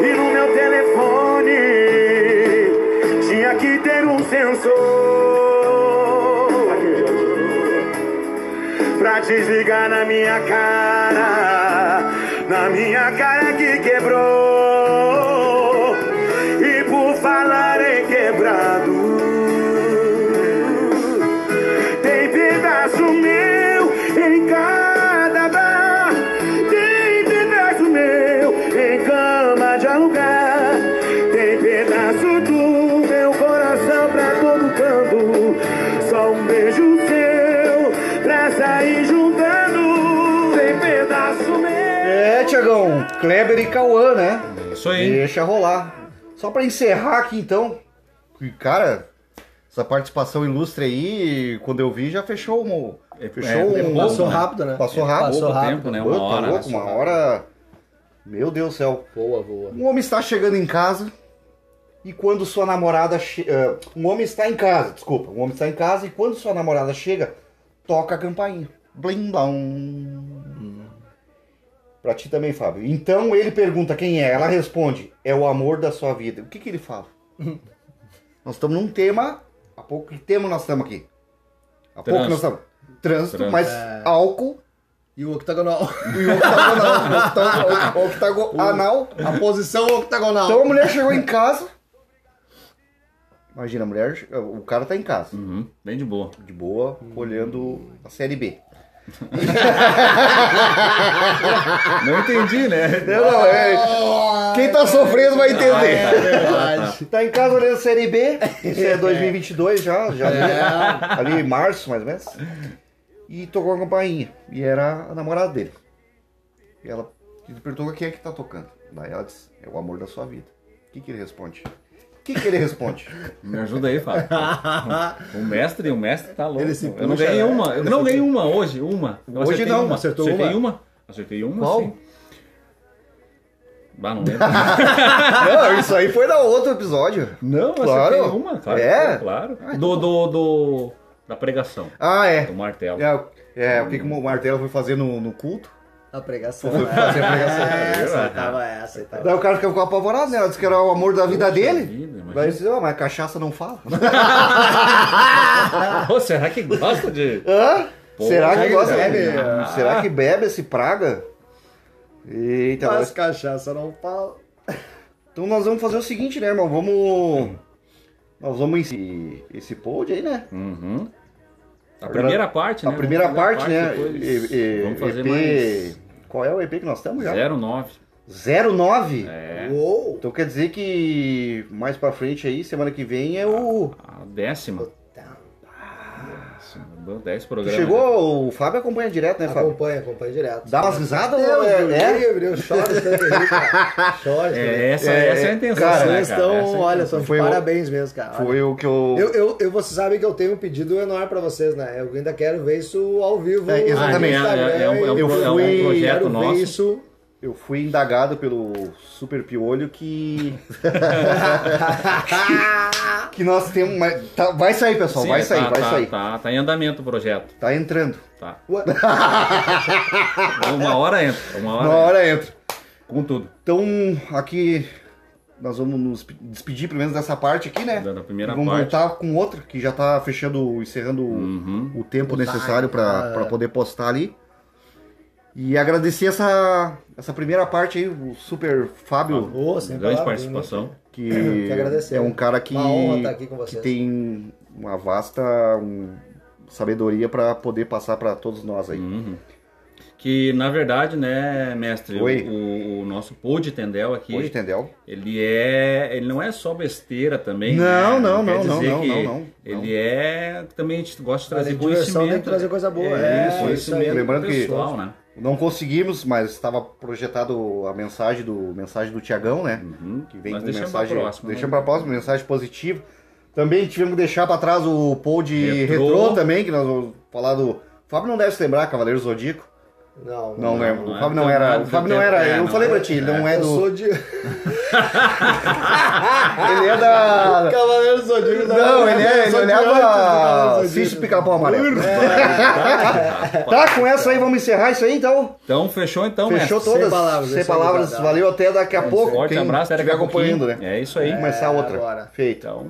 E no meu telefone tinha que ter um sensor pra desligar na minha cara, na minha cara que quebrou. Kleber e Cauã, né? Isso aí. Deixa rolar. Só pra encerrar aqui então, que, cara, essa participação ilustre aí, quando eu vi, já fechou um. É, Fechou é, um. é pouco, Passou né? rápido, né? Passou rápido. Passou rápido. tempo, né? Pô, Uma tá hora. louco, uma hora. Meu Deus do céu. Voa, voa. Um homem está chegando em casa e quando sua namorada chega. um homem está em casa, desculpa. Um homem está em casa e quando sua namorada chega, toca a campainha. Blim blom. Pra ti também, Fábio. Então ele pergunta quem é. Ela responde: é o amor da sua vida. O que, que ele fala? nós estamos num tema. Há pouco que tema nós estamos aqui? Há pouco nós estamos. Trânsito, Trânsito. mas álcool E o octagonal. e octagonal. Octagonal. octagonal. A posição octagonal. Então a mulher chegou em casa. Imagina, a mulher, o cara tá em casa, Uhum, bem de boa. de boa, olhando a série B. Não entendi, né? Não, não, é. Quem tá sofrendo vai entender. Verdade. Tá em casa olhando Série B, isso é 2022 já, já ali em março mais ou menos. E tocou a campainha, e era a namorada dele. E ela ele perguntou quem é que tá tocando. Daí ela disse, é o amor da sua vida. O que, que ele responde? O que, que ele responde? Me ajuda aí, Fábio. O mestre, o mestre tá louco. Ele se eu não puxa, ganhei né? uma. Eu não ganhei uma hoje, uma. Eu Hoje não, uma. acertou Acertei uma? uma. Acertei uma, Qual? sim. Bah, não lembro. Não, isso aí foi da outro episódio. Não, Claro. acertei uma, claro. É? Claro. Ah, então Do, do, do, da pregação, Ah, é. do martelo. É, é o que, que o Martelo foi fazer no, no culto. A pregação. Foi fazer a pregação. É, aceitava essa, aceitava. Daí o cara ficou apavorado, né? Ela disse que era o amor da vida dele. vida. Daí ele disse, "Ah, mas cachaça não fala. Ô, será que gosta de... Hã? Pô, será que gosta? que bebe? Hum, Será que bebe esse praga? Eita, Mas nós- cachaça não fala. então nós vamos fazer o seguinte, né, irmão? Vamos. Nós vamos esse, esse pod aí, né? Uhum. A primeira parte, né? A primeira parte, a né? depois. E- e- Vamos fazer EP. mais Qual é o EP que nós estamos já? 09. 09? É. Uou! Então quer dizer que mais pra frente aí, semana que vem é o. A décima. Décima. 10 programas. Chegou, o Fábio acompanha direto, né, Fábio? Acompanha, acompanha direto. Dá umas risadas Deus, é? é? livre, eu choro tanto rir, cara. Choro. É, essa, É, essa é a intenção, cara, né, Vocês cara? estão, Essa é olha, estão de Foi o- parabéns mesmo, cara. Olha. Foi o que eu. Eu, eu, eu, você sabe que eu tenho um pedido enorme pra vocês, né? Eu ainda quero ver isso ao vivo. É, exatamente. É, é um- é um Eu pro- é um fui- projeto quero nosso. ver isso. Eu fui indagado pelo Super Piolho que. que nós temos. Mas tá- vai sair, pessoal, Sim, vai sair, tá, vai tá, sair. Tá, tá em andamento o projeto. Tá entrando. Tá. Uma hora entra. Uma hora, Na hora entra. entra. Com tudo. Então, aqui nós vamos nos despedir pelo menos dessa parte aqui, né? Da- primeira vamos parte. voltar com outra que já tá fechando, encerrando o- Uhum. o tempo necessário para poder postar ali. E agradecer essa, essa primeira parte aí, o Super Fábio, sem Grande palavras, participação. que que agradecer. é um cara que, Uma honra estar aqui com que tem uma vasta um, sabedoria para poder passar para todos nós aí. Uhum. Que na verdade, né, mestre, Oi. o, o nosso Pod Tendel aqui, Hoje, entendeu? ele é, ele não é só besteira também. Não, né? não, não, não, não, que não, não, Ele é também a gente gosta de trazer de conhecimento. tem que trazer coisa boa. É, É, isso, isso conhecimento aí. Lembrando que- pessoal, né? Não conseguimos, mas estava projetado a mensagem do mensagem do Tiagão, né? Uhum. Que vem Mas com deixamos mensagem, pra próxima. deixamos né? para próxima mensagem positiva. Também tivemos que deixar para trás o pod Retrô. retrô. também, que nós vamos falar do. O Fábio não deve se lembrar, Cavaleiro Zodíaco. Não, Não, lembro. não o é Fábio não era. não é O Fábio não era. é, eu não falei é. pra ti, ele não é Eu do. sou de. Ele é da. Cavaleiro Zodíaco. Não, ele é. Ele olhava. Zodíaco. pica-pau amarelo. Tá, Tá, com essa aí, vamos encerrar isso aí então. Então, fechou então, Fechou mestre. todas. palavras, Sem esse aí, palavras. Valeu até daqui a pouco. Forte Quem abraço, até estiver acompanhando, né? É isso aí. Vamos começar outra. agora. Feito. Então,